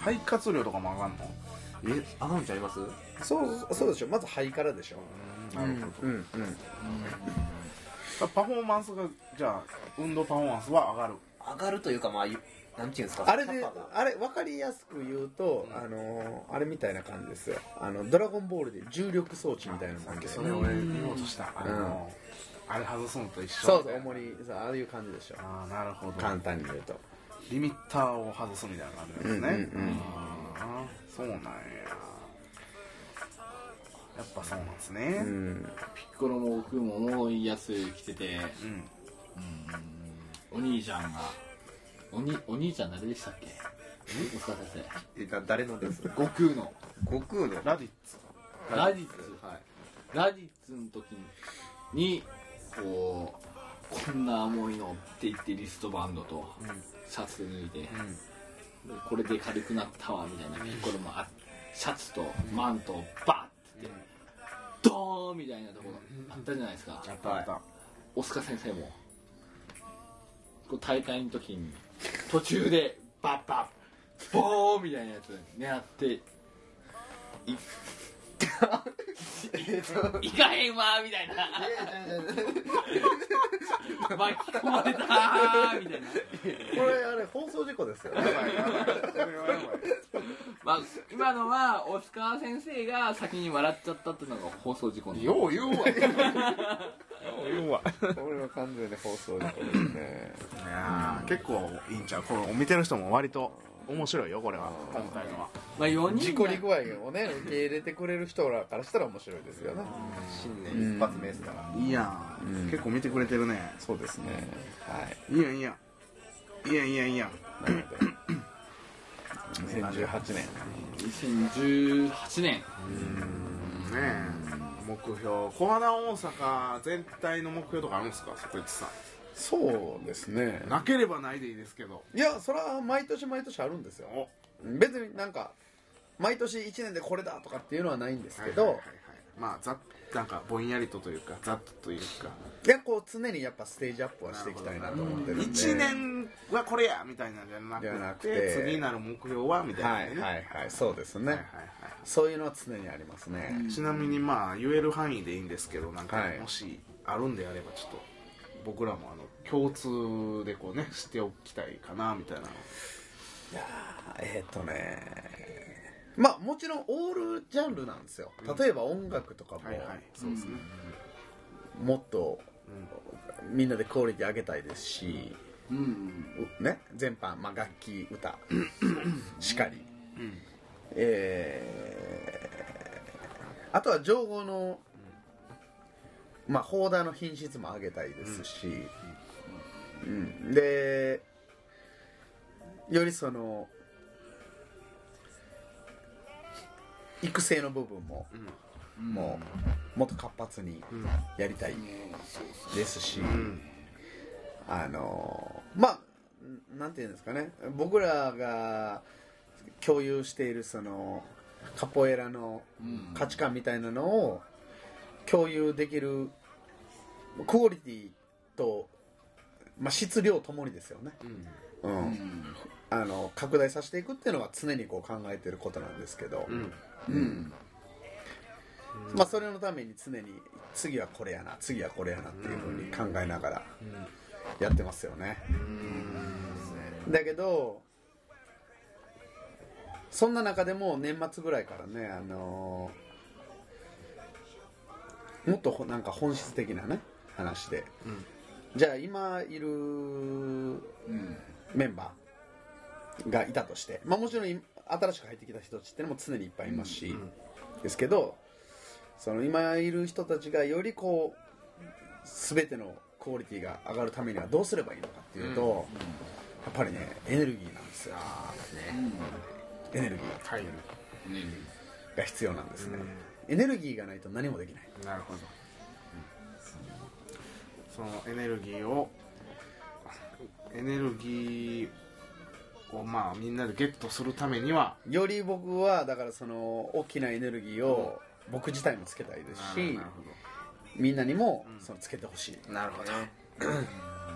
肺活量とかも上がんの？えあがんちゃいます？そうそうでしょ。まず肺からでしょ。なるほど、うんうんパフォーマンスがじゃあ運動パフォーマンスは上がる。上がるというかまあゆなんていうんですか？あれであれ分かりやすく言うと、あのあれみたいな感じですよ。あのドラゴンボールで重力装置みたいなもんで。それ俺言おうとした。あの、あれ外すのと一緒。そうそう重りそうああいう感じでしょ。ああなるほど。簡単に言うとリミッターを外すみたいな感じですね、うんうんうん。あーそうなんややっぱそうなんですね。うん。ピッコロも僕も重いやつ着てて。うん。お兄ちゃんが。おにお兄ちゃん誰でしたっけ？お疲れ先えだ誰のです？生悟空の。悟空の？ラディッツ。ラディッツはい。ラディッツの時にこうこんな重いのって言ってリストバンドとシャツ脱いで、これで軽くなったわみたいなピッコロもあシャツとマントをバッてドーンみたいなところあったじゃないですか。やったやった、大塚先生も。こう大会の時に途中でバッバッボーンみたいなやつ狙っていいかへんわみたいな巻き込まれたーみたいなこれあれ放送事故ですよねまあ、今のは大塚先生が先に笑っちゃったっていうのが放送事故よう言うわよう言うわこれは完全に放送事故ですねいや結構いいんちゃうこれ見てる人も割と面白いよこれは。今回のは。まあ、4人事故り具合をね受け入れてくれる人らからしたら面白いですよね。新年一発目ですから。いいやん、うん。結構見てくれてるね。そうですね。はい。いいやんいいや。んいいやんいいやんいいや。んなので。2018年。2018年。ねえ。目標。小花大阪全体の目標とかあるんですか？そこいつさそうですね。なければないでいいですけど。いやそれは毎年毎年あるんですよ。お。別になんか毎年1年でこれだとかっていうのはないんですけど、はいはいはいはい。まあざっなんかぼんやりとというかざっとというか。いやこう常にやっぱステージアップはしていきたいなと思ってるんで。1年はこれやみたいなんじゃなくてなくて次なる目標はみたいなね、はいはいはいそうですね、はいはいそういうのは常にありますね、はいちなみにまあ言える範囲でいいんですけどなんかはい。もしあるんであればちょっと僕らもあの共通でこうねしておきたいかなみたいな。いやーえーっとねまあもちろんオールジャンルなんですよ。例えば音楽とかもはいはい。そうですね、もっとみんなでクオリティ上げたいですし、うんうね、全般、まあ、楽器歌 しかり、うん。えーあとは情報の、まあ、ホーダーの品質も上げたいですし、うん。でよりその育成の部分も、もうもっと活発にやりたいですし、ん。あのまあなんていうんですかね。僕らが共有しているそのカポエラの価値観みたいなのを共有できるクオリティと、まあ、質量ともにですよね、うん。あの拡大させていくっていうのは常にこう考えてることなんですけど、うん。うん。まあ、それのために常に次はこれやな次はこれやなっていうふうに考えながらやってますよね、だけどそんな中でも年末ぐらいからね、あのーもっとほなんか本質的なね話で、じゃあ今いるメンバーがいたとして、まあ、もちろんい新しく入ってきた人たちってのも常にいっぱいいますし、ですけどその今いる人たちがよりこう全てのクオリティが上がるためにはどうすればいいのかっていうと、やっぱりねエネルギーなんですよ。エネルギーはいが必要なんですね、エネルギーがないと何もできない。なるほど、そのエネルギーをエネルギーをまあみんなでゲットするためにはより僕はだからその大きなエネルギーを僕自体もつけたいですしみんなにもそのつけてほしい。なるほど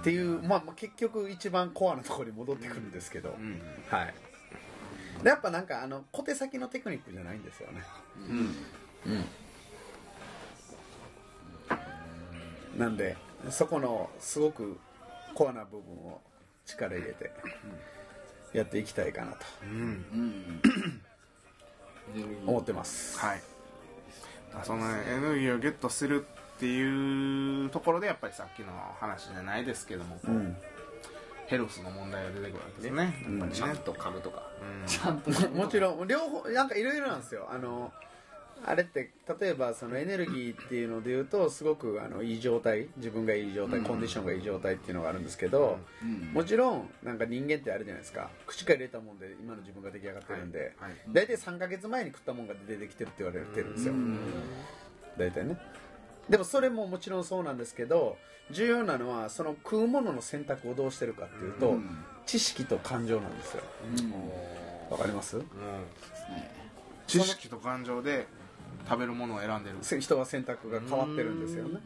っていう、まあ、まあ結局一番コアなところに戻ってくるんですけど、ど、うん。はい。でやっぱなんかあの小手先のテクニックじゃないんですよね。うん。なんでそこのすごくコアな部分を力入れてやっていきたいかなと思ってます。はい。そのエネルギーをゲットするっていうところでやっぱりさっきの話じゃないですけども、うん。ヘルスの問題が出てくるわけですね。うんやっぱりね。ちゃんと噛むとか。うん。ちゃんともちろん両方なんかいろいろなんですよ。あのあれって例えばそのエネルギーっていうので言うとすごくあのいい状態自分がいい状態、コンディションがいい状態っていうのがあるんですけど、うん。もちろんなんか人間ってあるじゃないですか。口から入れたもんで今の自分が出来上がってるんで、はい。大体3ヶ月前に食ったもんが出てきてるって言われてるんですよ、大体ね。でもそれももちろんそうなんですけど重要なのはその食うものの選択をどうしてるかっていうと、うん。知識と感情なんですよ。わかります？知識と感情で食べるものを選んでる。せ人は選択が変わってるんですよね。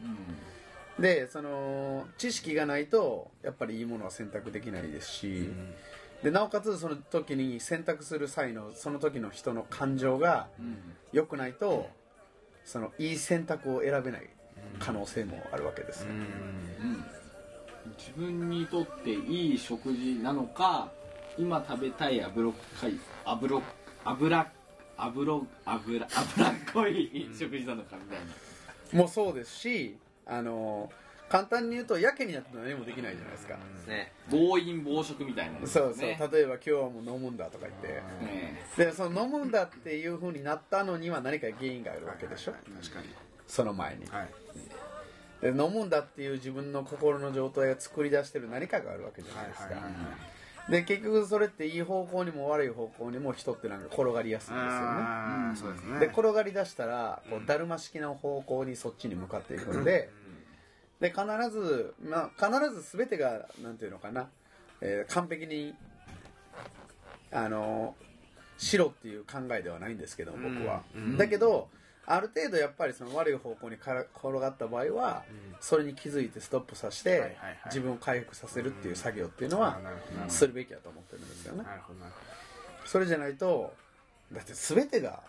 でその知識がないとやっぱりいいものは選択できないですし、でなおかつその時に選択する際のその時の人の感情がうん。良くないとそのいい選択を選べない可能性もあるわけです。よ、うん。うん自分にとっていい食事なのか今食べたい油っかい油油油油油っこい食事なのかみたいな。もうそうですしあの簡単に言うとやけになって何もできないじゃないですか、ね。暴飲暴食みたいな、そうそう、ね例えば今日はもう飲むんだとか言って、ね。でその飲むんだっていう風になったのには何か原因があるわけでしょ、確かに。その前に。はい。で飲むんだっていう自分の心の状態を作り出してる何かがあるわけじゃないですか、はいはいはいで結局それっていい方向にも悪い方向にも人ってなんか転がりやすいんですよね。あーそうですね。で転がり出したらこうだるま式の方向にそっちに向かっていくんでで必ず、まあ、必ず全てがなんていうのかな、えー完璧にあの白っていう考えではないんですけど僕は、うん。うん。だけどある程度やっぱりその悪い方向にから転がった場合は、それに気づいてストップさせて、自分を回復させるっていう作業っていうのはするべきだと思ってるんですよね。それじゃないとだって全てが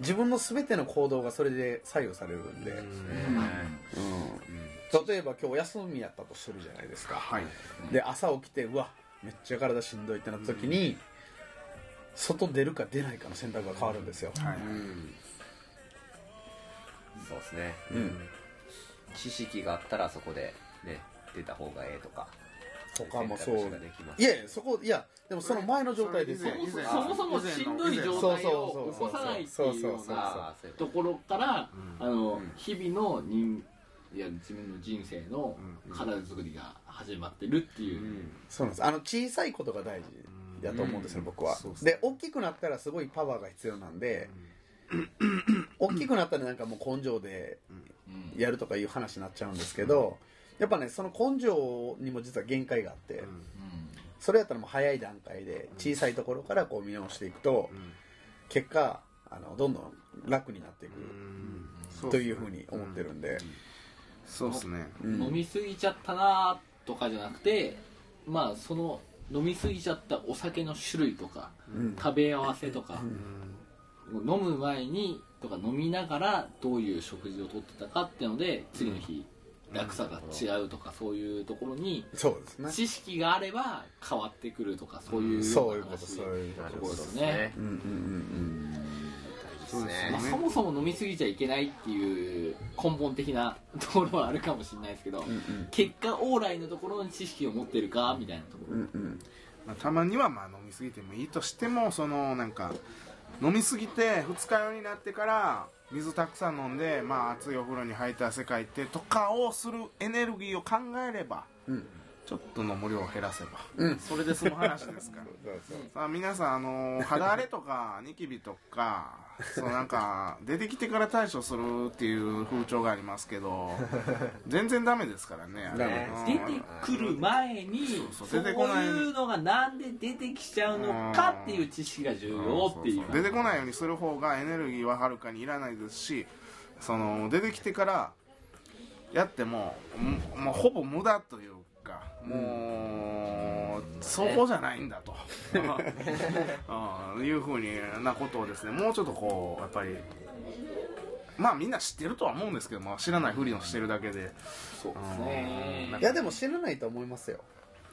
自分の全ての行動がそれで左右されるんで、例えば今日休みやったとするじゃないですか。はい。で朝起きてうわめっちゃ体しんどいってなった時に、外出るか出ないかの選択が変わるんですよ、はい。うんそうですね。うん。知識があったらそこでね出た方がええとか。とかもそう。選択肢ができます。いやいやそこいやでもその前の状態ですよ。そもそもしんどい状態を起こさないっていうようそうそうそうそう。なとところから、うん。あのうん。日々の人いや自分の人生の体作りが始まってるっていう、そうなんです。あの小さいことが大事だと思うんですよ、うん。僕は。ねで大きくなったらすごいパワーが必要なんで、大きくなったらなんかもう根性でうんやるとかいう話になっちゃうんですけどやっぱねその根性にも実は限界があって、それやったらもう早い段階で小さいところからこう見直していくと、結果あのどんどん楽になっていくというふうに思ってるんで、そうですね。うん。飲みすぎちゃったなとかじゃなくてまあその飲みすぎちゃったお酒の種類とか、うん。食べ合わせとか、飲む前にとか飲みながらどういう食事をとってたかっていうので次の日楽さが違うとかそういうところにそうですね。知識があれば変わってくるとかそういうよそういうことそういうことなるほどですすね。うんうんうんそうですまあ、ねそもそも飲みすぎちゃいけないっていう根本的なところはあるかもしれないですけど、うんうん。結果往来のところに知識を持ってるかみたいなところ、うんうん。まあたまにはまあ飲みすぎてもいいとしてもそのなんか飲みすぎて二日酔いになってから水たくさん飲んで、まあ、熱いお風呂に入って汗かいてとかをするエネルギーを考えればうん。ちょっと飲む量を減らせば、うん。それで済む話ですから。さあ皆さんあの肌荒れとかニキビとかそうなんか出てきてから対処するっていう風潮がありますけど 全然ダメですからねあれ。ダメうん。出てくる前にそうそ出てこない。ういうのがなんで出てきちゃうのかっていう知識が重要っていう。そうそう出てこないようにする方がエネルギーははるかにいらないですしその出てきてからやってもももうほぼ無駄というかもうそこじゃないんだと。うん。いうふうになことをですねもうちょっとこうやっぱりまあみんな知ってるとは思うんですけども知らないふりをしてるだけで。そうですね。いやでも知らないと思いますよ。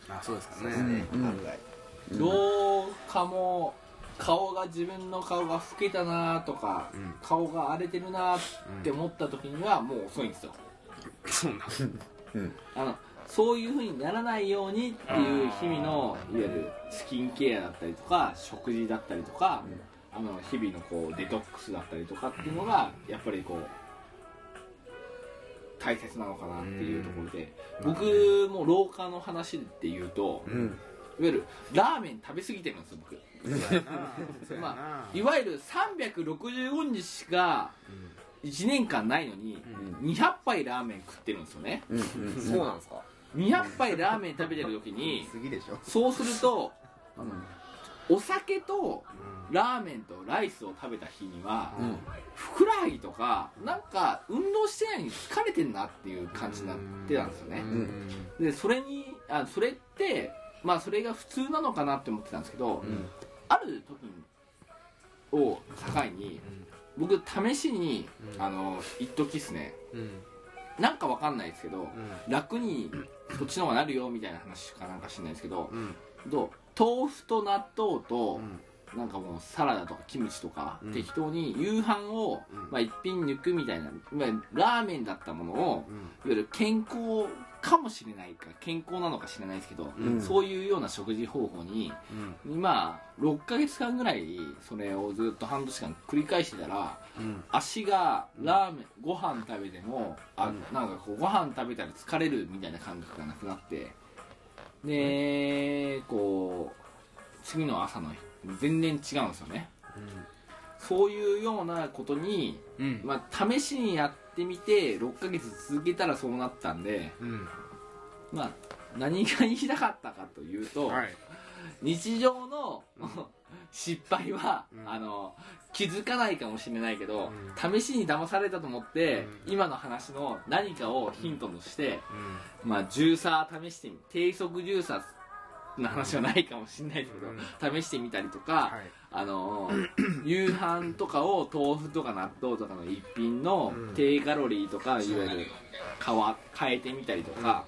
あそうですかね。うん。どうかも顔が自分の顔が老けたなとか、うん。顔が荒れてるなって思った時にはもう遅いんですよ。そうなん。あのそういう風にならないようにっていう日々のいわゆるスキンケアだったりとか食事だったりとか、あの日々のこうデトックスだったりとかっていうのがやっぱりこう大切なのかなっていうところで、僕も老化の話で言うと、いわうんゆるラーメン食べ過ぎてるんですよ僕。まあいわゆる365日しか1年間ないのに200杯ラーメン食ってるんですよね。うんうん。そうなんですか？200杯ラーメン食べてる時に次でしょ。そうするとお酒とラーメンとライスを食べた日にはうん。ふくらはぎとかなんか運動してないのに疲れてんなっていう感じになってたんですよね。うん。でそれにあそれってまあそれが普通なのかなって思ってたんですけど、ん。ある時を境に僕試しに、うん。あの一時っすね。うん。なんかわかんないですけど、うん。楽にそっちの方がなるよみたいな話かなんか知んないですけど、うん。と豆腐と納豆とう、ん。なんかもうサラダとかキムチとか、うん。適当に夕飯を、うん。まあ、一品抜くみたいないわゆるラーメンだったものを、うん。いわゆる健康かもしれないか健康なのか知らないですけど、うん。そういうような食事方法にうん。今6ヶ月間ぐらいそれをずっと半年間繰り返してたらうん。足がラーメンご飯食べてもあなんかこうご飯食べたら疲れるみたいな感覚がなくなってでこう次の朝の日全然違うんですよね。そういうようなことに、うん。まあ、試しにやってみて6ヶ月続けたらそうなったんで、うん。まあ、何が言いたかったかというと、はい。日常の 失敗は、うん。あの気づかないかもしれないけど、う試しに騙されたと思って、うん。今の話の何かをヒントとして、うまあジューサー試してみ低速ジューサーの話はないかもしれないですけど、試してみたりとか、はい。あの 夕飯とかを豆腐とか納豆とかの一品のうん。低カロリーとか、いわゆる変わ変えてみたりとか、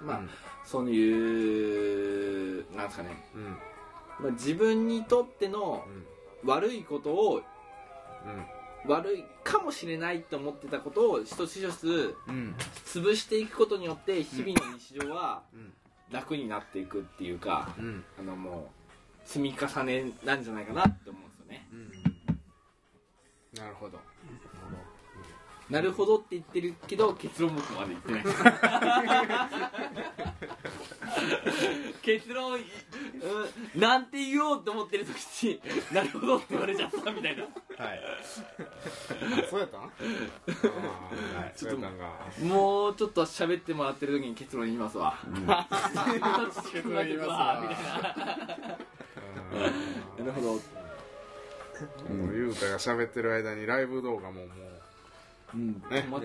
まあ、そういうなんですかね。まあ、自分にとっての悪いことを悪いかもしれないと思ってたことを一つ一つ潰していくことによって日々の日常はうん楽になっていくっていうかうん。あのもう積み重ねなんじゃないかなって思うんですよね。うん。なるほど。なるほどって言ってるけど結論僕まで言ってない。結論、うん、なんて言おうと思ってる時に なるほどって言われちゃったみたいな。はい。そうやったん？あーはい。そうやったんがもうちょっと喋ってもらってる時に結論言いますわ、結論言いますわみたいな。なるほど。もうゆうたが喋ってる間にライブ動画ももううん。もう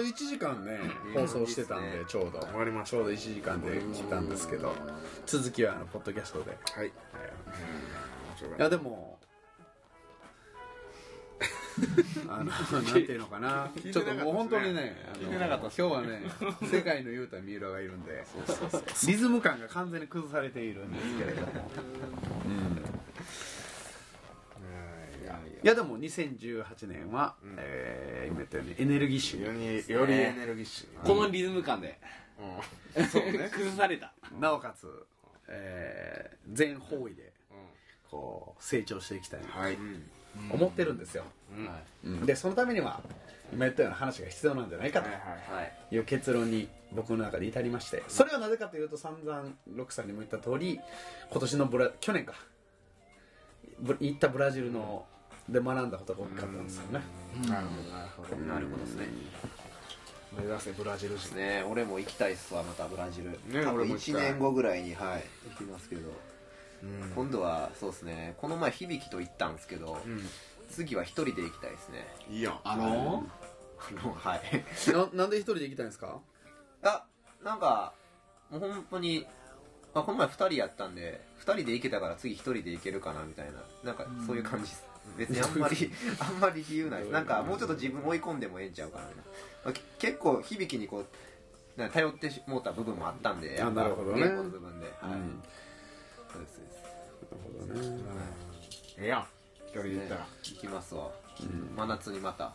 1時間ね放送してたんでちょうど。終わりましちょうど1時間で来たんですけど続きはあのポッドキャストで。たはい。いやでもあの なんていうのかな。ちょっともう本当にねあの今日はね世界の雄太三浦がいるんでリズム感が完全に崩されているんですけれども。いやいやでも2018年は、うん。えー今言ったようにエネルギッシュよりよりエネルギッシュ。このリズム感で。うん。そうね。崩された。なおかつ、えー全方位でうこう成長していきたいなはい。思ってるんですよ、うん。でそのためには今言ったような話が必要なんじゃないかとはいはいはい。いう結論に僕の中で至りましてそれはなぜかというと散々ロックさんにも言った通り今年のブラ去年か。ぶ行ったブラジルので学んだことが大きかったんですよね。なるほどなるほど。なるほどですね。目指せブラジル人。ね俺も行きたいっすわまたブラジル、ね多分1俺も行きたい。年後ぐらいにはい行きますけど、うん。今度はそうですね。この前響と行ったんですけど、次は一人で行きたいですね。いいやんあの？あのはい。ななんで一人で行きたいんですか？あなんかもう本当にまあ、この前2人やったんで2人で行けたから次1人で行けるかなみたいな。なんかそういう感じです、別にあんまり あんまり理由ない。なんかもうちょっと自分追い込んでもええんちゃうかな。みたいな、まあけ結構響きにこう頼ってもうた部分もあったんでやっぱなるほどね。稽古の部分で、はい。うん。そうですそうです。なるほどね。ええやん。一人で行ったら、ね。行きますわ、真夏にまた、は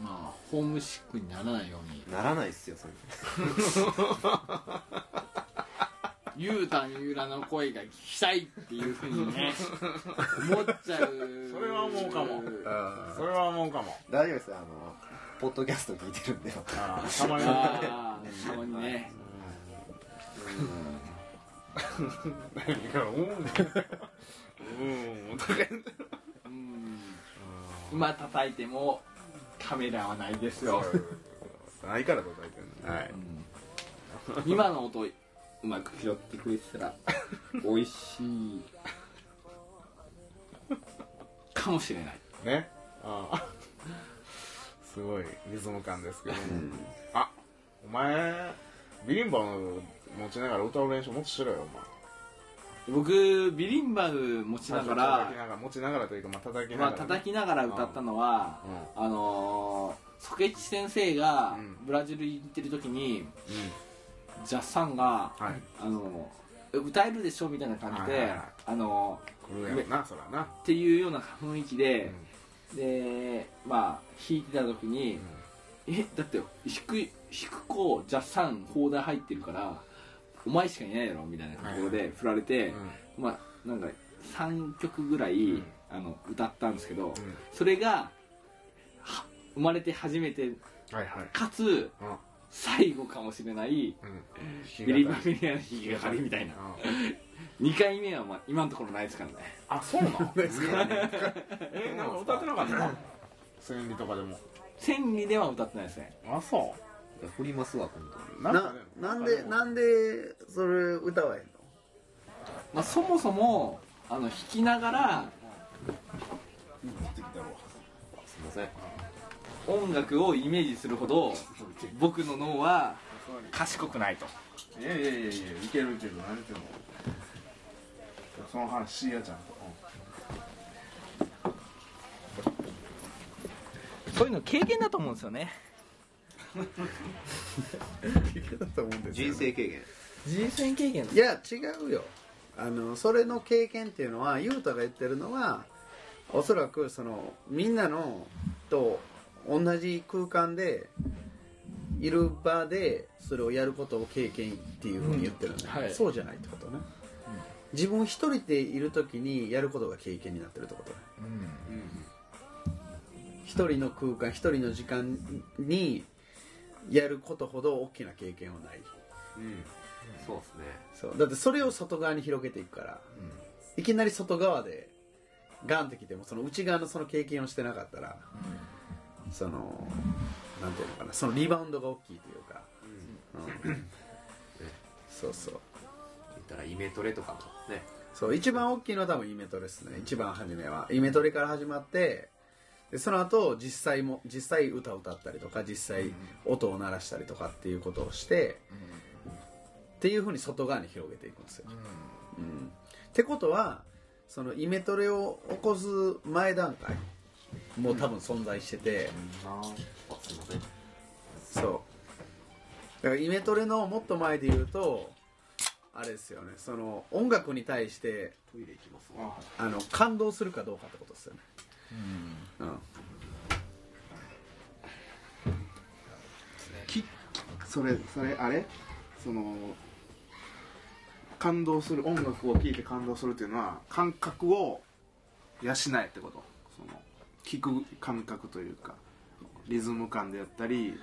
まあホームシックにならないように。い、ならないっすよそれ ゆうたんゆうらの声が聞きたいっていうふうにね思っちゃうそれは思うかも。あそれは思うかも。大丈夫ですあのポッドキャスト聞いてるんで。あーたまにたまにね。何かうん。うん。とか言ってうん。今叩いてもカメラはないですよ、ないから叩いてんの。はい。うん今の音うまく拾ってくれてたら 美味しいかもしれない。ね。ああ。すごいリズム感ですけども、あお前ビリンバ持ちながら歌う練習もっとしろよお前。僕ビリンバル持ちながら叩きながら持ちながらというかまあ叩きながまあらね、叩きながら歌ったのは、あのー、ソケチ先生がうん。ブラジル行ってる時に、うんジャッサンが、はい。あのー歌えるでしょみたいな感じで、はいはいはい。あのっていうような雰囲気うでん、でまあ弾いてた時に、えだって弾く弾く子ジャッサン砲台入ってるからお前しかいないやろみたいなところで振られて、まあなんか3曲ぐらい、ん。あの歌ったんですけど、うん。それがは生まれて初めてはいはい。かつうん最後かもしれないうん。ビリバビリアの弾きがかりみたいな。うん。2回目はまあ今のところないですからね。あそうなの？えなんか歌ってなかった？千里とかでも。千里では歌ってないですね。あそ振りますわ今度うななんでなんでそれ歌わへんの？まあ、そもそもあの弾きながらすいません音楽をイメージするほど僕の脳は賢くないと。いやいやいやいやいけるいける何言ってんのその話しやちゃんと。そういうの経験だと思うんですよね。だと思うんですよ人生経験人生経験いや違うよ。あのそれの経験っていうのは雄太が言ってるのはおそらくそのみんなのと同じ空間でいる場でそれをやることを経験っていうふうに言ってるのね、うんはい。そうじゃないってことね、自分一人でいる時にやることが経験になってるってことね。一人の空間一人の時間にやることほど大きな経験はない。そうですね。そう。だってそれを外側に広げていくから、いきなり外側でガンってきてもその内側のその経験をしてなかったら、そのなんていうのかなそのリバウンドが大きいというか、うん。そうそう。言ったらイメトレとかも。ね。そう一番大きいのは多分イメトレですね。一番初めは。イメトレから始まってでその後実際も実際歌を歌ったりとか実際音を鳴らしたりとかっていうことをして、っていうふうに外側に広げていくんですよ、うん。ってことはそのイメトレを起こす前段階もう多分存在してて、あすいません。そう。だからイメトレのもっと前で言うとあれですよね。その音楽に対してトイレ行きますわ。あの感動するかどうかってことですよね。うん。きそれそれあれ？その感動する音楽を聴いて感動するっていうのは感覚を養えってこと？その聴く感覚というかリズム感であったり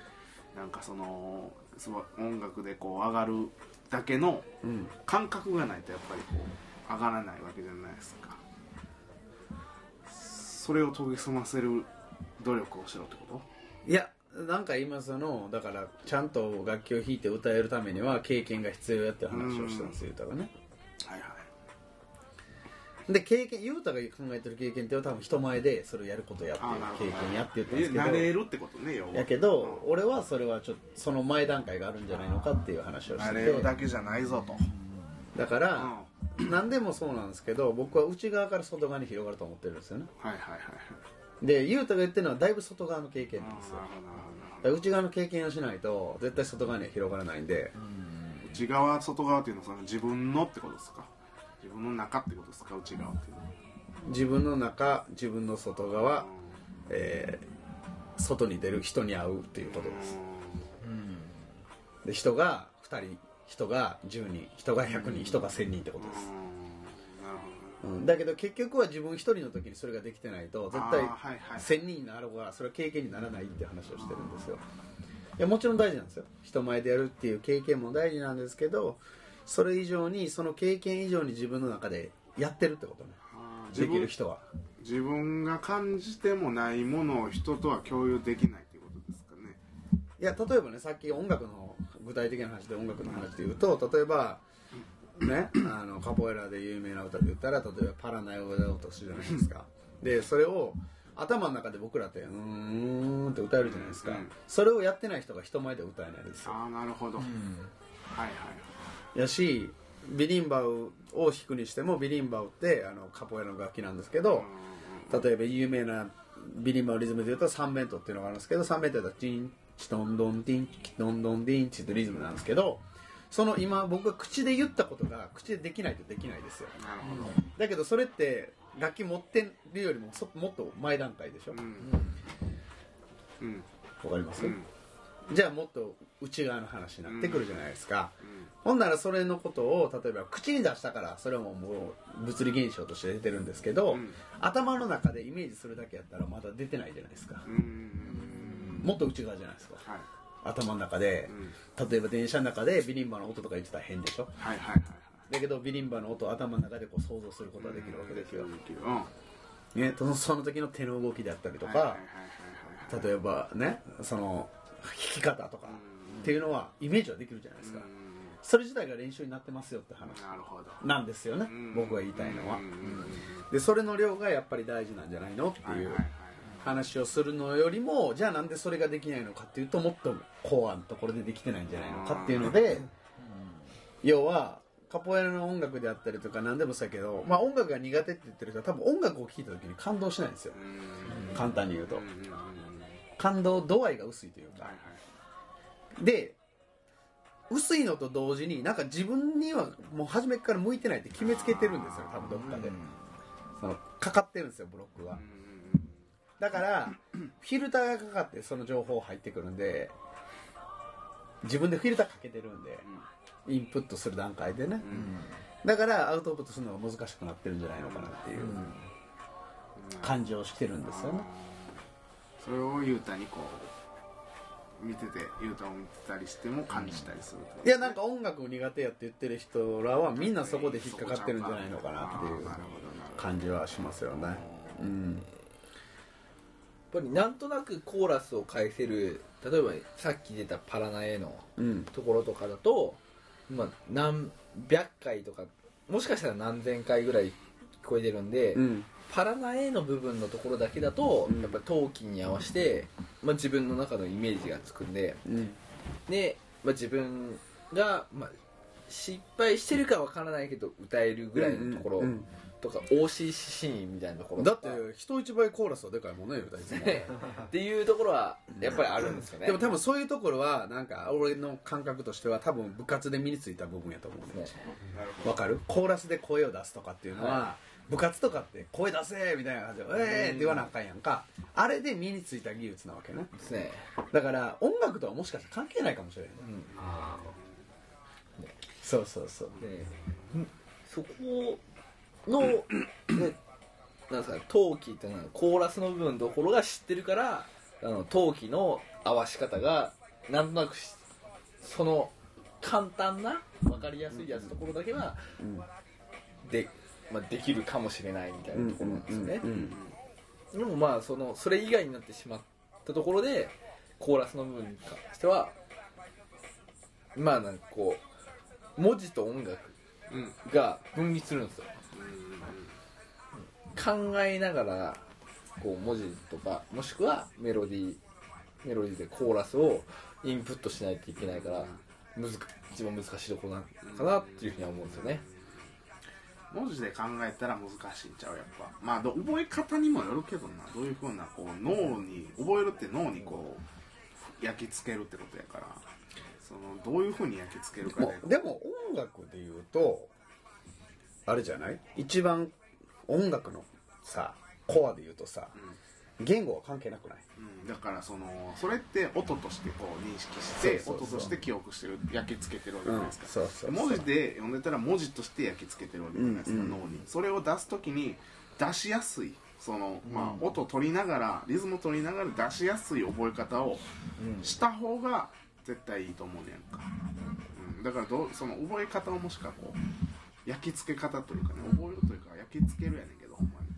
なんかその音楽でこう上がるだけのうん。感覚がないとやっぱりこう上がらないわけじゃないですか。それを研ぎ澄ませる努力をしろってこと？いやなんか今そのだからちゃんと楽器を弾いて歌えるためには経験が必要やって話をしてますよ歌がね。はいはいで経験雄太が考えてる経験っていうのは多分人前でそれをやることやって経験やって言ったんですけど慣れるってことねやけど俺はそれはちょっとその前段階があるんじゃないのかっていう話をして慣れてるだけじゃないぞと。だかうん。何でもそうなんですけど僕は内側から外側に広がると思ってるんですよね。いはいはいはい。で雄太が言ってるのはだいぶ外側の経験あなんですよ。内側の経験をしないと絶対外側には広がらないんで。内側外側っていうのはその自分のってことですか？自分の中ってことですか？内側っていうのは。自分の中自分の外側、えー外に出る人に会うっていうことです。で人が2人人が10人人が100人人が1000人ってことです、うん、だけど結局は自分一人の時にそれができてないと絶対あーはいはい。1000人になろうがそれは経験にならないって話をしてるんですよ。いやもちろん大事なんですよ。人前でやるっていう経験も大事なんですけどそれ以上にその経験以上に自分の中でやってるってことね。できる人は。自分が感じてもないものを人とは共有できないっていうことですかね。いや例えばねさっき音楽の具体的な話で音楽の話で言うと例えばねあのカポエラで有名な歌で言ったら例えば「パラナイを歌おうとするじゃないですか。でそれを頭の中で僕らって「うーん」って歌えるじゃないですか、うん。それをやってない人が人前で歌えないですよ。ああなるほど、はいはいやしビリンバウを弾くにしてもビリンバウってあのカポエラの楽器なんですけど、例えば有名なビリンバのリズムで言うと3ベントっていうのがあるんですけど3ベントだとチンチトンドンティンチトンドンディンチってリズムなんですけどその今僕が口で言ったことが口でできないとできないですよ。なるほど。だけどそれって楽器持ってるよりもそもっと前段階でしょ。わ、うん。うん。かります、うん。じゃあもっと内側の話になってくるじゃないですか、うんほんならそれのことを例えば口に出したからそれはもうもう物理現象として出てるんですけど、うん。頭の中でイメージするだけやったらまだ出てないじゃないですか。うん。もっと内側じゃないですか。はい。頭の中で。うん。例えば電車の中でビリンバの音とか言ってたら変でしょ。はいはいはいだけどビリンバの音を頭の中でこう想像することができるわけですよ、ね、その時の手の動きであったりとか例えばねその弾き方とかうんっていうのはイメージはできるじゃないですか。うんそれ自体が練習になってますよって話なるほど。なんですよね。うん。僕が言いたいのは。でそれの量がやっぱり大事なんじゃないのってはいうはい話をするのよりもじゃあなんでそれができないのかっていうともっとコアのところでできてないんじゃないのかっていうので要はカポエラの音楽であったりとか何でもそうやけど、まあ、音楽が苦手って言ってる人は多分音楽を聴いた時に感動しないんですよ。うん。簡単に言うと。感動度合いが薄いというか。で薄いのと同時になんか自分にはもう初めから向いてないって決めつけてるんですよ多分どっかで。そのかかってるんですよブロックは。うんだからフィルターがかかってその情報入ってくるんで自分でフィルターかけてるんでインプットする段階でね。だからアウトプットするのが難しくなってるんじゃないのかなっていう感じをしてるんですよね。それをゆうたにこう見ててゆうたを見てたりしても感じたりするいやなんか音楽苦手やって言ってる人らはみんなそこで引っかかってるんじゃないのかなっていう感じはしますよね。うん。やっぱりなんとなくコーラスを返せる例えばさっき出たパラナエのうん。ところとかだと、まあ、何百回とかもしかしたら何千回ぐらい聞こえてるんで、うん。パラナエの部分のところだけだと、うん。やっぱ陶器に合わせて、まあ、自分の中のイメージがつくんでうん。で、まあ、自分が、まあ、失敗してるかわからないけど歌えるぐらいのところうんとか OC シーンみたいなところだって人一倍コーラスはでかいもんね言うたらいつも っていうところはやっぱりあるんですよね。でも多分そういうところはなんか俺の感覚としては多分部活で身についた部分やと思うね。ね。わかる？コーラスで声を出すとかっていうのは、部活とかって声出せみたいな感じで「ええー!」って言わなあかんやんか。あれで身についた技術なわけね。だから音楽とはもしかしたら関係ないかもしれない、うん。そうそうそう。でそこの、ね、なんですかね陶器ってのはコーラスの部分のところが知ってるからあの陶器の合わし方がなんとなくしその簡単な分かりやすいやつところだけはうん。で,、まあ、できるかもしれないみたいなところなんですよね、でもまあそのそれ以外になってしまったところでコーラスの部分に関してはまあなんかこう文字と音楽うんが分離するんですよ。考えながらこう文字とかもしくはメロディーメロディーでコーラスをインプットしないといけないからむずか一番難しいところなのかなっていうふうには思うんですよね文字で考えたら難しいんちゃうやっぱ。まあど覚え方にもよるけどな。どういうふうなこう脳に覚えるって脳にこう焼き付けるってことやから。そのどういうふうに焼き付けるかもでうでも音楽で言うとあれじゃない？一番音楽のさコアで言うとさ、言語は関係なくない？うん、だからそのそれって音としてこう認識してそうそうそう。音として記憶してる焼き付けてるわけじゃないですか、そうそうそう。文字で読んでたら文字として焼き付けてるわけじゃないですか、うんうん脳に。それを出す時に出しやすいその、まあ、音取りながらリズム取りながら出しやすい覚え方をした方が絶対いいと思うねんか、うん、だからどうその覚え方をもしかこう焼き付け方というかね覚えるというか焼き付けるやねんけどほんまに。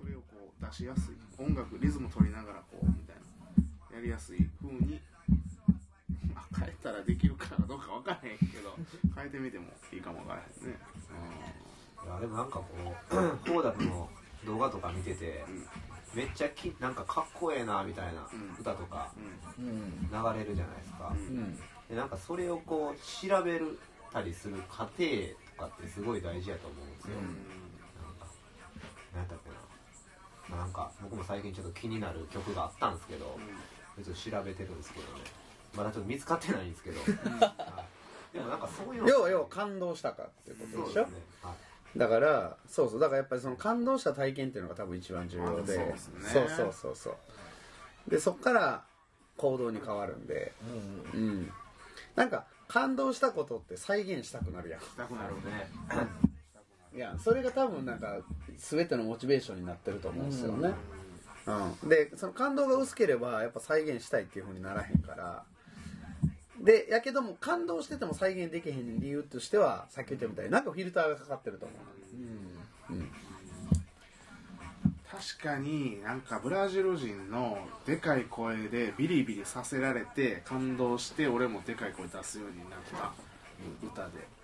それをこう出しやすい音楽リズム取りながらこうみたいな。やりやすい風にまあ変えたらできるかどうか分からへんけど変えてみてもいいかも分からへんね。いやでもなんかこうコーダクの動画とか見てて、めっちゃきなんかかっこええなみたいなうん。歌とかうん。うんうん流れるじゃないですか、うん。うんでなんかそれをこう調べるたりする過程とかってすごい大事やと思うんですよ、なんか何やったっけな、まあ、なんか僕も最近ちょっと気になる曲があったんですけど、ちょっと調べてるんですけどね。まだちょっと見つかってないんですけど、はい。でもなんかそういうの要は要は感動したかっていうことでしょ？そうですね、はい。だからそうそう。だからやっぱりその感動した体験っていうのが多分一番重要で。あそうね。そうそうそうそう。でそっから行動に変わるんで。うん。なんか感動したことって再現したくなるやん。したくなるね いやそれが多分なんか全てのモチベーションになってると思うんですよね、うん。でその感動が薄ければやっぱ再現したいっていうふうにならへんから。でやけども感動してても再現できへん理由としてはさっき言ったみたいになんかフィルターがかかってると思ううん。確かになんかブラジル人のでかい声でビリビリさせられて感動して俺もでかい声出すようになった歌で。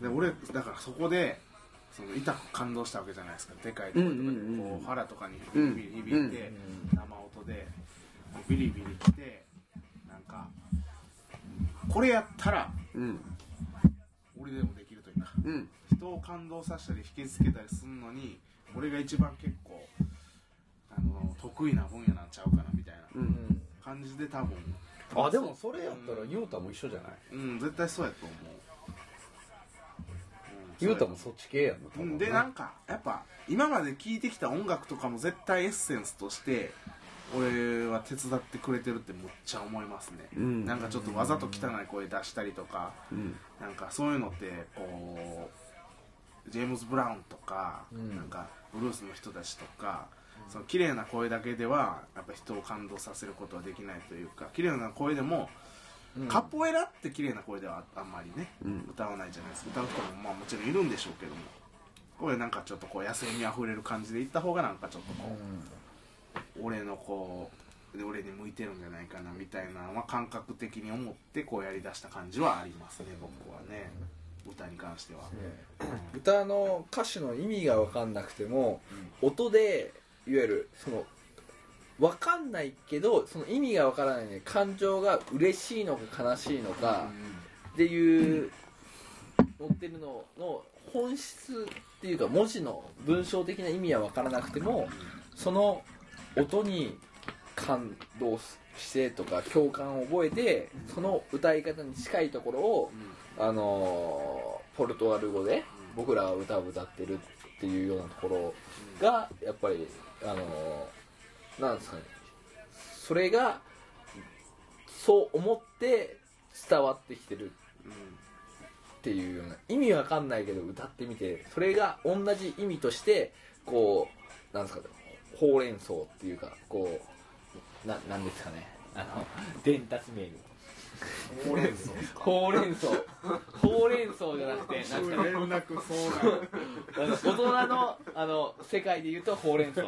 で俺だからそこでその痛く感動したわけじゃないですか。でかい声とかでうんうんうんこう腹とかにビリビリ響いて生音でビリビリきてなんかこれやったらうん。俺でもできるというかうん。人を感動させたり引きつけたりするのに俺が一番結構あの得意な分野なんちゃうかなみたいなうん。感じで多分。あでもそれやったらユータも一緒じゃない？うん絶対そうやと思う、うんユータもそっち系やんの多分うんでなんかやっぱ今まで聴いてきた音楽とかも絶対エッセンスとして俺は手伝ってくれてるってむっちゃ思いますね、うん。なんかちょっとわざと汚い声出したりとか、うん。なんかそういうのってこうジェームズ・ブラウンとか、うん。なんかブルースの人たちとか、その綺麗な声だけではやっぱ人を感動させることはできないというか綺麗な声でも、カポエラって綺麗な声ではあんまりね、うん。歌わないじゃないですか。歌う人もまあもちろんいるんでしょうけども。これなんかちょっとこう野生にあふれる感じでいった方がなんかちょっとこう、俺のこう俺に向いてるんじゃないかなみたいなのは感覚的に思ってこうやりだした感じはありますね僕はね。歌に関しては、歌の歌詞の意味が分かんなくても、音でいわゆるその分かんないけどその意味が分からないので感情が嬉しいのか悲しいのかっていう載ってるのの本質っていうか文字の文章的な意味は分からなくてもその音に感動してとか共感を覚えてその歌い方に近いところをあのーポルトガル語で僕らが歌を歌ってるっていうようなところがやっぱりあのーなんですかね。それがそう思って伝わってきてるっていうような意味わかんないけど歌ってみてそれが同じ意味としてこうなんですかねほうれん草っていうかこうななんですかね。あの 伝達メールほうれん草ほうれん草。ほうれん草じゃなくてなんですか大人のあの世界で言うとほうれん草。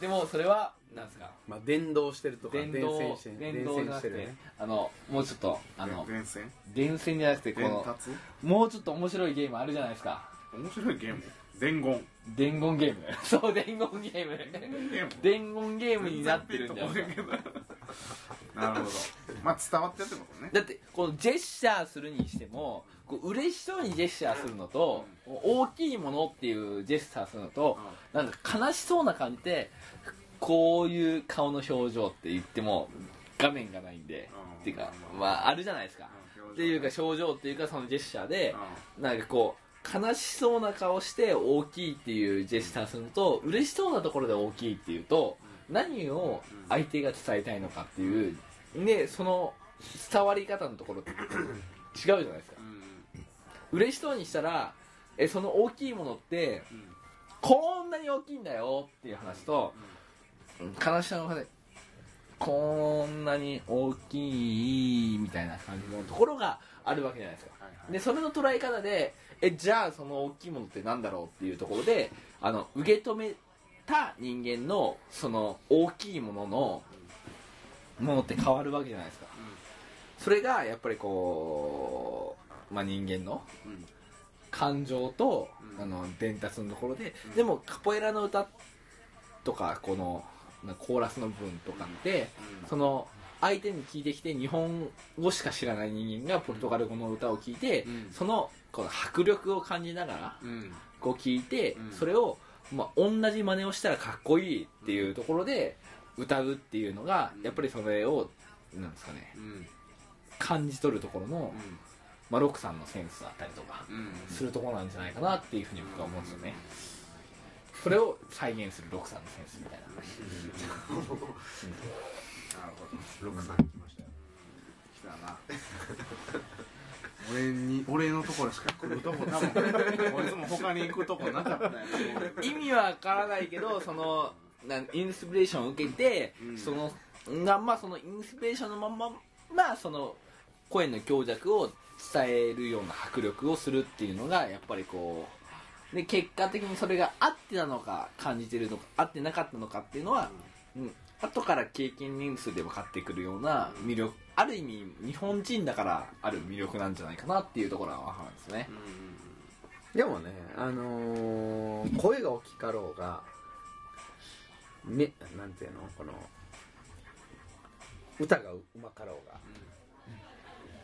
でもそれはなんですか？まあ伝導してるとか電動して電動じゃなくて、してるね。あのもうちょっとあの電線？電線じゃなくてこの伝達？もうちょっと面白いゲームあるじゃないですか？面白いゲーム？伝言。伝言ゲーム。そう伝言ゲーム。ゲーム？伝言ゲームになってるんだよ。なるほど。まあ伝わってってことね。だってこのジェスチャーするにしてもこう嬉しそうにジェスチャーするのと大きいものっていうジェスチャーするのとなんか悲しそうな感じでこういう顔の表情って言っても画面がないんでうん。っていうかまああるじゃないですか。っていうか症状っていうかそのジェスチャーでなんかこう悲しそうな顔して大きいっていうジェスチャーするのと嬉しそうなところで大きいっていうと何を相手が伝えたいのかっていうでその伝わり方のところって 違うじゃないですか。うん。嬉しそうにしたらえその大きいものってうん。こんなに大きいんだよっていう話とうん悲しさの話でこんなに大きいみたいな感じのところがあるわけじゃないですか。はいはい。でそれの捉え方でえじゃあその大きいものってなんだろうっていうところであの受け止めた人間のその大きいもののものって変わるわけじゃないですか。それがやっぱりこう、まあ、人間の感情と、うん。あの伝達のところで、うんでもカポエラの歌とかこのなコーラスの部分とかって、うん。その相手に聞いてきて日本語しか知らない人間がポルトガル語の歌を聞いて、うん。そのこの迫力を感じながらうん。こう聞いて、うん。それを、まあ、同じ真似をしたらかっこいいっていうところで歌うっていうのが、うん。やっぱりそれをなんですかねうん。感じ取るところの、まあ、ロックさんのセンスだったりとかうん。するところなんじゃないかなっていうふうに僕は思うんですよねそれを再現するロックさんのセンスみたいな。なるほど。ロックさん来ましたよ。来たな。俺に俺のところしか来るとこ多分俺いつも他に行くとこなかったんやな意味はわからないけどそのなんインスピレーションを受けて、うん。そのがまあそのインスピレーションのまんままあその声の強弱を伝えるような迫力をするっていうのがやっぱりこうで結果的にそれが合ってたのか感じてるのか合ってなかったのかっていうのは、うん、後から経験人数で分かってくるような魅力ある意味日本人だからある魅力なんじゃないかなっていうところは分かるんですね、でもねあのー声が大きかろうがめなんていうのこの歌がうまかろうが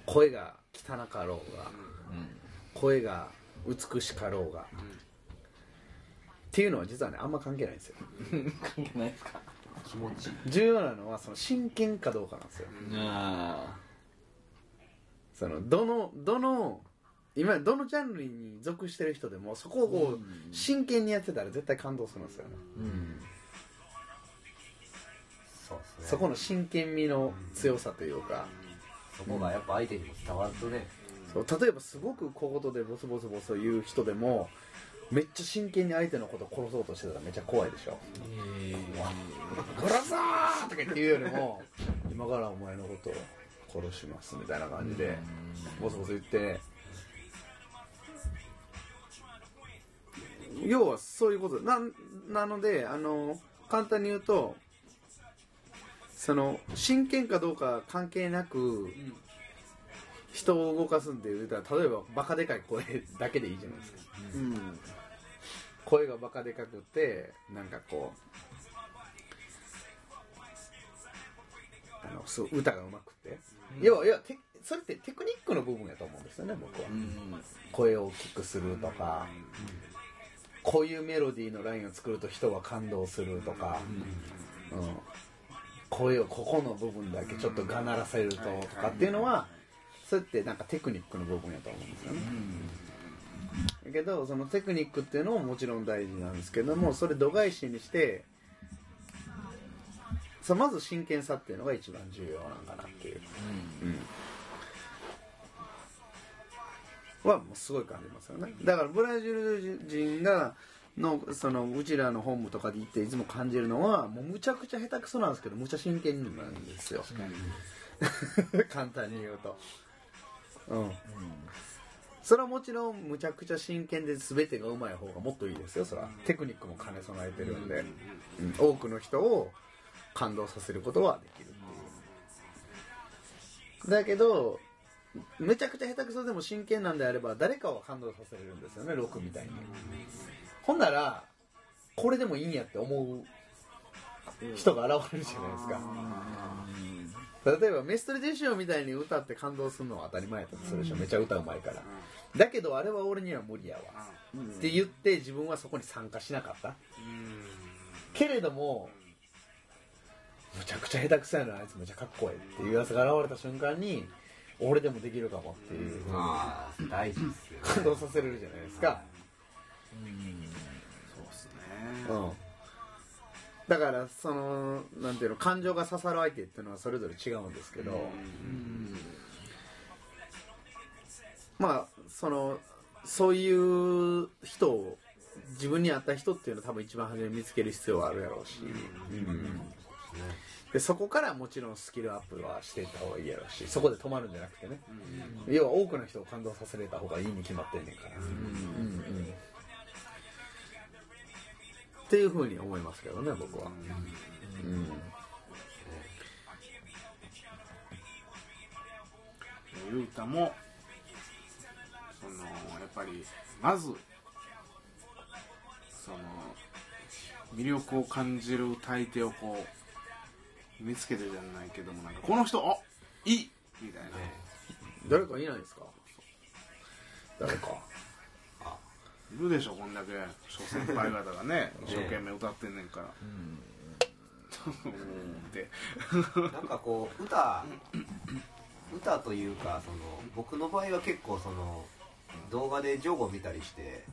声が汚かろうが声が美しかろうが。っていうのは実はねあんま関係ないんですよ。関係ないですか？気持ち。重要なのはその真剣かどうかなんですよ。あそのどのどの今どのジャンルに属してる人でもそこをこう真剣にやってたら絶対感動するんですよね、そうですね。そこの真剣味の強さというか、そこがやっぱ相手にも伝わるとね例えばすごく小言でボソボソボソ言う人でもめっちゃ真剣に相手のことを殺そうとしてたらめっちゃ怖いでしょ「殺そう!」とか言って言うよりも「今からお前のことを殺します」みたいな感じでボソボソ言って。要はそういうこと。ななのであの簡単に言うとその真剣かどうか関係なく、人を動かすんで言うたら例えばバカでかい声だけでいいじゃないですか、声がバカでかくてなんかこうあのすごい歌がうまくて、要はいやてそれってテクニックの部分やと思うんですよね僕は、声を大きくするとか、こういうメロディーのラインを作ると人は感動するとか、うん。声をここの部分だけちょっとがならせるととかっていうのはそれってなんかテクニックの部分やと思うんですよね、だけどそのテクニックっていうのももちろん大事なんですけどもそれ度外視にしてさまず真剣さっていうのが一番重要なんかなっていう、うん。はもうすごい感じますよね。だからブラジル人がのそのうちらの本部とかで行っていつも感じるのはもうむちゃくちゃ下手くそなんですけどむちゃ真剣なんですよ。簡単に言うとうん、それはもちろんむちゃくちゃ真剣で全てがうまい方がもっといいですよ。それは。テクニックも兼ね備えてるんで、うん。多くの人を感動させることはできるっていう。だけどめちゃくちゃ下手くそでも真剣なんであれば誰かを感動させれるんですよね。ロックみたいに。ほんならこれでもいいんやって思う人が現れるじゃないですか例えばメストレデシオみたいに歌って感動するのは当たり前やったとするでしょ。めちゃ歌うまいから。だけどあれは俺には無理やわ。って言って自分はそこに参加しなかった。けれどもむちゃくちゃ下手くそやなあいつむちゃかっこええっていうやつが現れた瞬間に俺でもできるかもっていう。大事ですよね。感動させれるじゃないですか、そうっすね。うん、だからそのなんていうの感情が刺さる相手っていうのはそれぞれ違うんですけど、まあそのそういう人を自分に合った人っていうのを多分一番初め見つける必要はあるやろうし、でそこからもちろんスキルアップはしていった方がいいやろうしそこで止まるんじゃなくてね、要は多くの人を感動させれた方がいいに決まってんねんから、うん。うん。っていうふうに思いますけどね僕は、うん。ゆうたもそのやっぱりまずその魅力を感じる歌い手をこう見つけてじゃないけどもなんかこの人あいい！みたいな、誰かいないですか？誰かいるでしょこんだけ。諸先輩方がね 一生懸命歌ってんねんから。うん。って。なんかこう歌歌というかその僕の場合は結構その動画でジョゴ見たりして、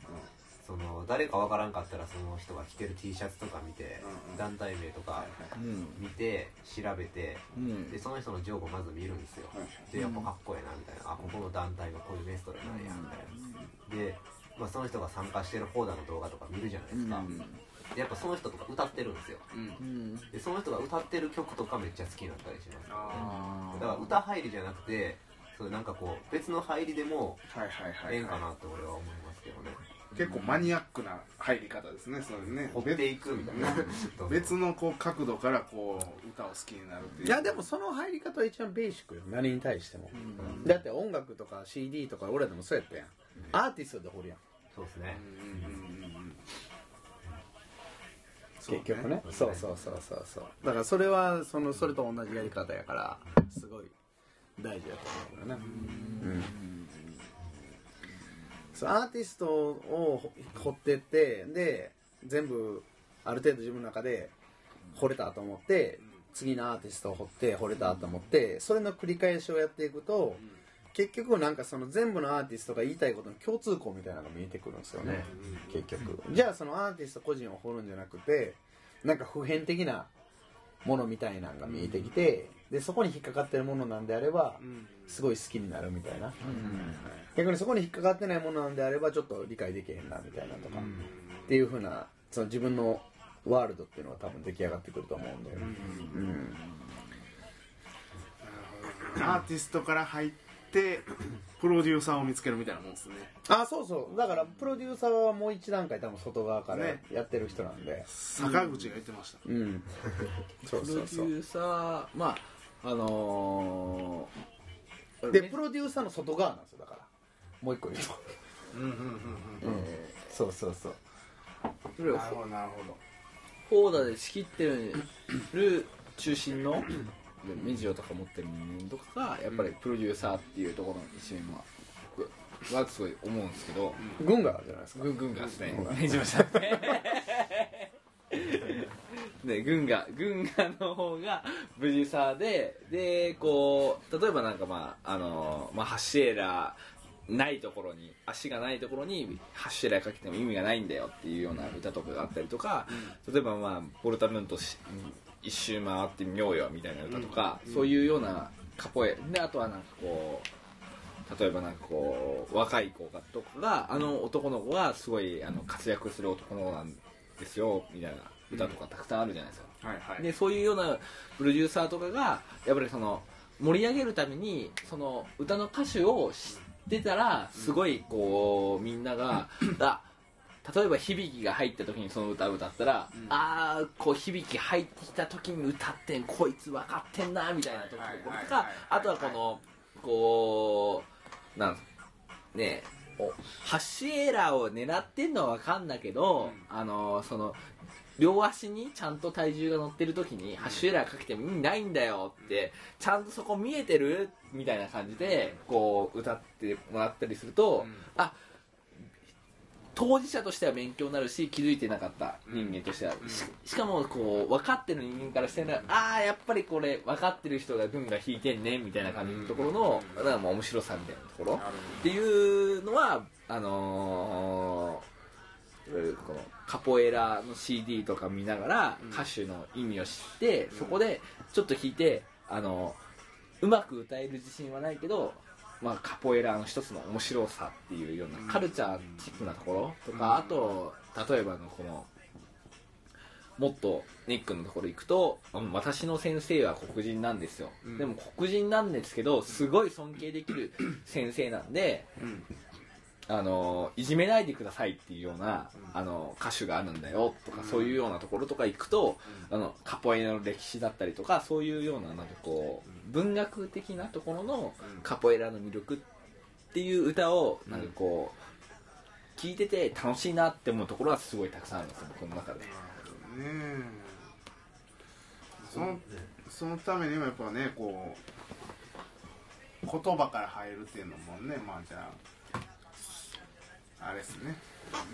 その誰かわからんかったらその人が着てる T シャツとか見て、うん。うん団体名とかうん見て調べて、うん。でその人のジョゴまず見るんですよ、でやっぱかっこええなみたいな。あここの団体のこういうメストレなんやみたいな。で、まあ、その人が参加してる方だの動画とか見るじゃないですか、でやっぱその人とか歌ってるんですよ。うんでその人が歌ってる曲とかめっちゃ好きになったりしますあだから歌入りじゃなくてそうなんかこう別の入りでもーはいはいはい、ええんかなって俺は思いますけどね結構マニアックな入り方ですね。それね。掘っていくみたいな。別のこう角度からこう歌を好きになるっていう。いやでもその入り方は一番ベーシックよ。何に対しても、だって音楽とか CD とか俺らでもそうやったやん。アーティストで掘るやん。そうですね。うんうんうんうん結局ね。そそううそうそうそうそう。だからそれはそのそれと同じやり方やからすごい大事だと思うよね。うんアーティストを掘ってってで全部ある程度自分の中で掘れたと思って次のアーティストを掘って掘れたと思ってそれの繰り返しをやっていくと結局なんかその全部のアーティストが言いたいことの共通項みたいなのが見えてくるんですよね。結局。じゃあそのアーティスト個人を掘るんじゃなくてなんか普遍的なものみたいなのが見えてきてでそこに引っかかってるものなんであればうん。すごい好きになるみたいな。逆にそこに引っかかってないものなんであればちょっと理解できへんなみたいなとか。っていうふうなその自分のワールドっていうのが多分出来上がってくると思うんで、うん。アーティストから入ってプロデューサーを見つけるみたいなもんですね。あそうそう。だからプロデューサーはもう一段階多分外側からね。やってる人なんで、坂口が言ってました、うん。そうプロデそうそう。ューサーまああのーでプロデューサーの外側なんですよだから。もう一個言うと、うんうんうんうんそうそうそう。それをなるほどなるほど。フォーダで仕切ってる中心のメジオとか持ってる人間とかがやっぱりプロデューサーっていうところの一面は僕はすごい思うんですけど、軍がじゃないですか。軍軍がですね。メジオじゃなくてで軍が軍がの方がプロデューサーででこう例えばなんかまああのまあハッシュエラーないところに足がないところにハッシュエラーかけても意味がないんだよっていうような歌とかがあったりとか、例えばまあポルタムントし一周回ってみようよみたいな歌とか、そういうようなカポエであとはなんかこう例えばなんかこう若い子がとかがあの男の子がすごいあの活躍する男の子なんですよみたいな歌とかたくさんあるじゃないですか、はいはい。でそういうようなプロデューサーとかがやっぱりその盛り上げるためにその歌の歌手を知ってたらすごいこうみんながあ例えば響きが入った時にその歌を歌ったら、ああこう響き入ってきた時に歌ってんこいつ分かってんなみたいなところとかあとはこのこうなんねハッシュエラーを狙ってんのは分かんだけど、あのその両足にちゃんと体重が乗ってる時にハッシュエラーかけても意味ないんだよってちゃんとそこ見えてる？みたいな感じでこう歌ってもらったりすると、あ当事者としては勉強になるし気づいてなかった人間としては、ししかもこう分かってる人間からしてなああやっぱりこれ分かってる人が軍が引いてんねみたいな感じのところの、だからまあ面白さみたいなところ。っていうのはあのーこのカポエラの CD とか見ながら歌手の意味を知って、そこでちょっと弾いてあのうまく歌える自信はないけど、まあ、カポエラの一つの面白さっていうようなカルチャーチックなところとか、あと例えばのこのもっとニックのところ行くとうん私の先生は黒人なんですよ、うん。でも黒人なんですけどすごい尊敬できる先生なんでうんあのいじめないでくださいっていうような、あの歌手があるんだよとか、そういうようなところとか行くと、あのカポエラの歴史だったりとかそういうようななんかこう文学的なところのカポエラの魅力っていう歌をなんかこう聞いてて楽しいなって思うところはすごいたくさんあるんですよ僕の中で。そのそのためにもやっぱねこう言葉から入るっていうのもねまあじゃああれですね。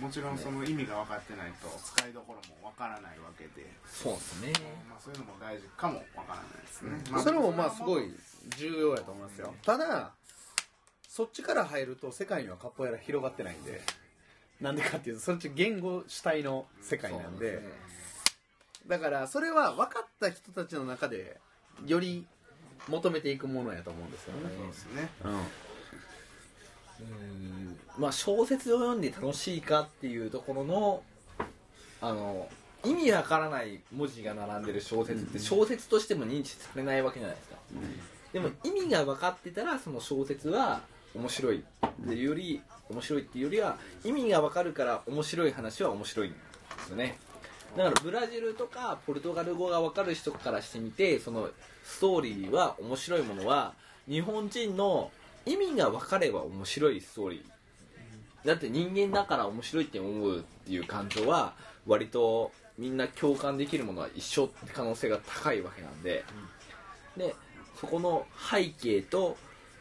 もちろんその意味が分かってないと使いどころも分からないわけで、そうですね。まあ、そういうのも大事かも分からないですね、まあそれもまあすごい重要やと思いますよ。ただそっちから入ると世界にはカポエラ広がってないんで。なんでかっていうとそっち言語主体の世界なんで。だからそれは分かった人たちの中でより求めていくものやと思うんですよね、そうですね。うんまあ小説を読んで楽しいかっていうところのあの意味わからない文字が並んでる小説って小説としても認知されないわけじゃないですか、でも意味が分かってたらその小説は面白いっていうより面白いっていうよりは意味が分かるから面白い話は面白いんですよね。だからブラジルとかポルトガル語が分かる人からしてみてそのストーリーは面白いものは日本人の意味が分かれば面白いストーリー。だって人間だから面白いって思うっていう感情は割とみんな共感できるものは一緒って可能性が高いわけなんで、でそこの背景と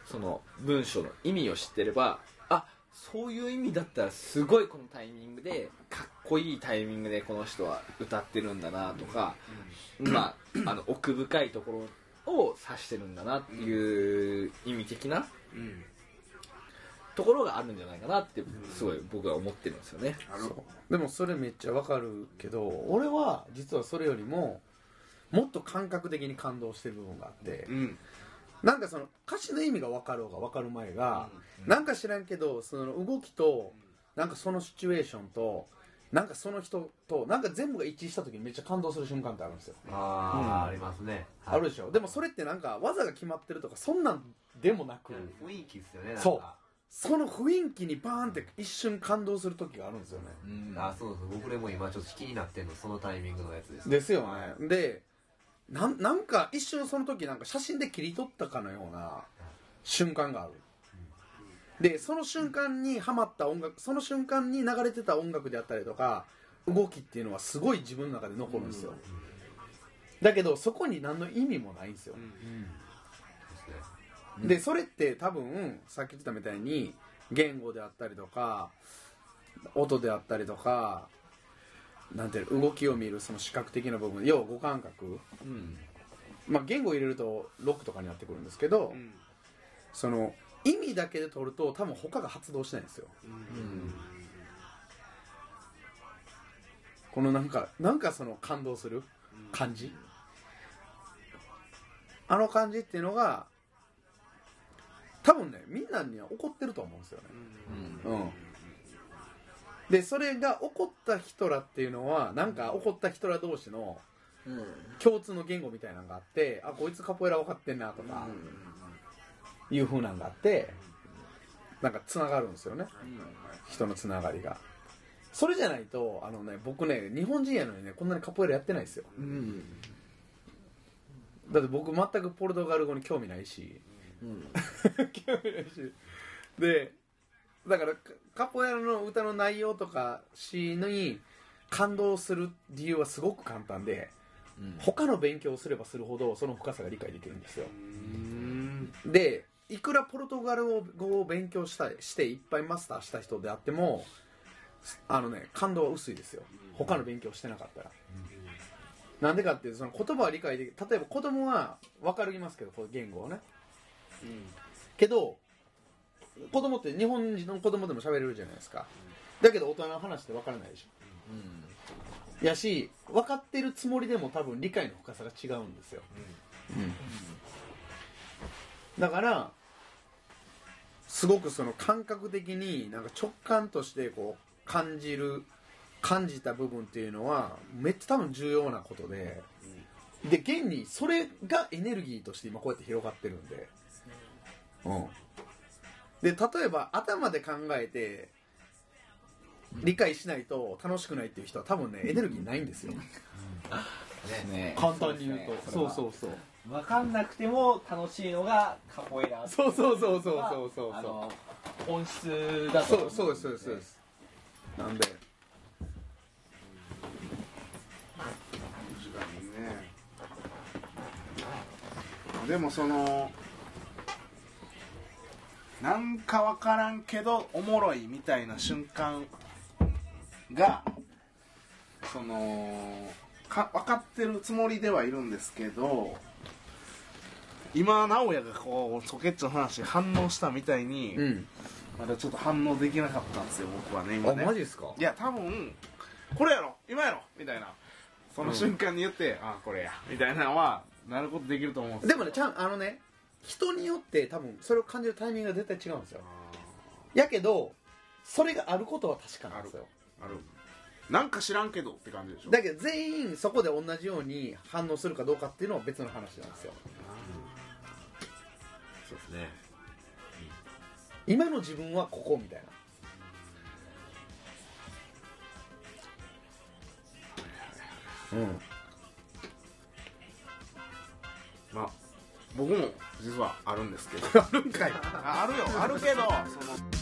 その文章の意味を知ってればあそういう意味だったらすごいこのタイミングでかっこいいタイミングでこの人は歌ってるんだなとか、まああの奥深いところを指してるんだなっていう意味的なうんところがあるんじゃないかなってすごい僕は思ってるんですよね。でもそれめっちゃわかるけど俺は実はそれよりももっと感覚的に感動してる部分があってうん。なんかその歌詞の意味が分かろうが分かる前が、なんか知らんけどその動きとなんかそのシチュエーションとなんかその人となんか全部が一致した時にめっちゃ感動する瞬間ってあるんですよ、ああ、ありますね。あるでしょ。でもそれってなんか技が決まってるとかそんなんでもなく、雰囲気ですよね。そう。その雰囲気にバーンって一瞬感動する時があるんですよね。うん、あそうそう。僕でも今ちょっと気になってんのそのタイミングのやつです。ですよね。でなんなんか一瞬その時なんか写真で切り取ったかのような瞬間があるでその瞬間にハマった音楽その瞬間に流れてた音楽であったりとか動きっていうのはすごい自分の中で残るんですよ。だけどそこに何の意味もないんですよ。でそれって多分さっき言ってたみたいに言語であったりとか音であったりとかなんていうの動きを見るその視覚的な部分要は五感覚。うん。まあ言語を入れるとロックとかになってくるんですけど、うん。その意味だけで取ると多分他が発動しないんですよ。このなんかなんかその感動する感じ？あの感じっていうのが多分ねみんなには怒ってると思うんですよね。うん。でそれが怒った人らっていうのはなんか怒った人ら同士のうん。共通の言語みたいなのがあってあこいつカポエラ分かってんなとかいう風なんがあってなんかつながるんですよね。人のつながりが。それじゃないとあのね僕ね日本人やのにねこんなにカポエラやってないですよ。うん。だって僕全くポルトガル語に興味ないし。うん。興味ないし。でだからカカポエラの歌の内容とか詩に感動する理由はすごく簡単で他の勉強をすればするほどその深さが理解できるんですよ。うん。でいくらポルトガル語を勉強したしていっぱいマスターした人であってもあのね感動は薄いですよ。他の勉強してなかったら。なんでかっていうとその言葉は理解でき例えば子供は分かりますけどこの言語をね。けど子供って日本人の子供でも喋れるじゃないですか。だけど大人の話って分からないでしょ。うん。やし分かってるつもりでも多分理解の深さが違うんですよ、だからすごくその感覚的になんか直感としてこう感じる感じた部分っていうのはめっちゃ多分重要なことで、で現にそれがエネルギーとして今こうやって広がってるんで、うん、で例えば頭で考えて理解しないと楽しくないっていう人は多分ねエネルギーないんですよ。ね。簡単に言うと。そううそうそう分かんなくても楽しいのがカポエラそうそうそうそうそうそうあの本質だとそうそうですそうですそうですなんで。確かにねでもそのなんかわからんけどおもろいみたいな瞬間がそのか分かってるつもりではいるんですけど今直哉がこうソケッチの話に反応したみたいに、うん。まだちょっと反応できなかったんですよ僕はね今ね。ですか？いや多分これやろ今やろみたいな。その瞬間に言って、あこれやみたいなのはなることできると思うんですでもねちゃんあのね人によって多分それを感じるタイミングが絶対違うんですよ。やけどそれがあることは確かなんですよ。ある。なんか知らんけどって感じでしょ。だけど全員そこで同じように反応するかどうかっていうのは別の話なんですよそうですね今の自分はここみたいな。うん。まあ僕も実はあるんですけど。あるんかい。ああるよ。あるけど。そ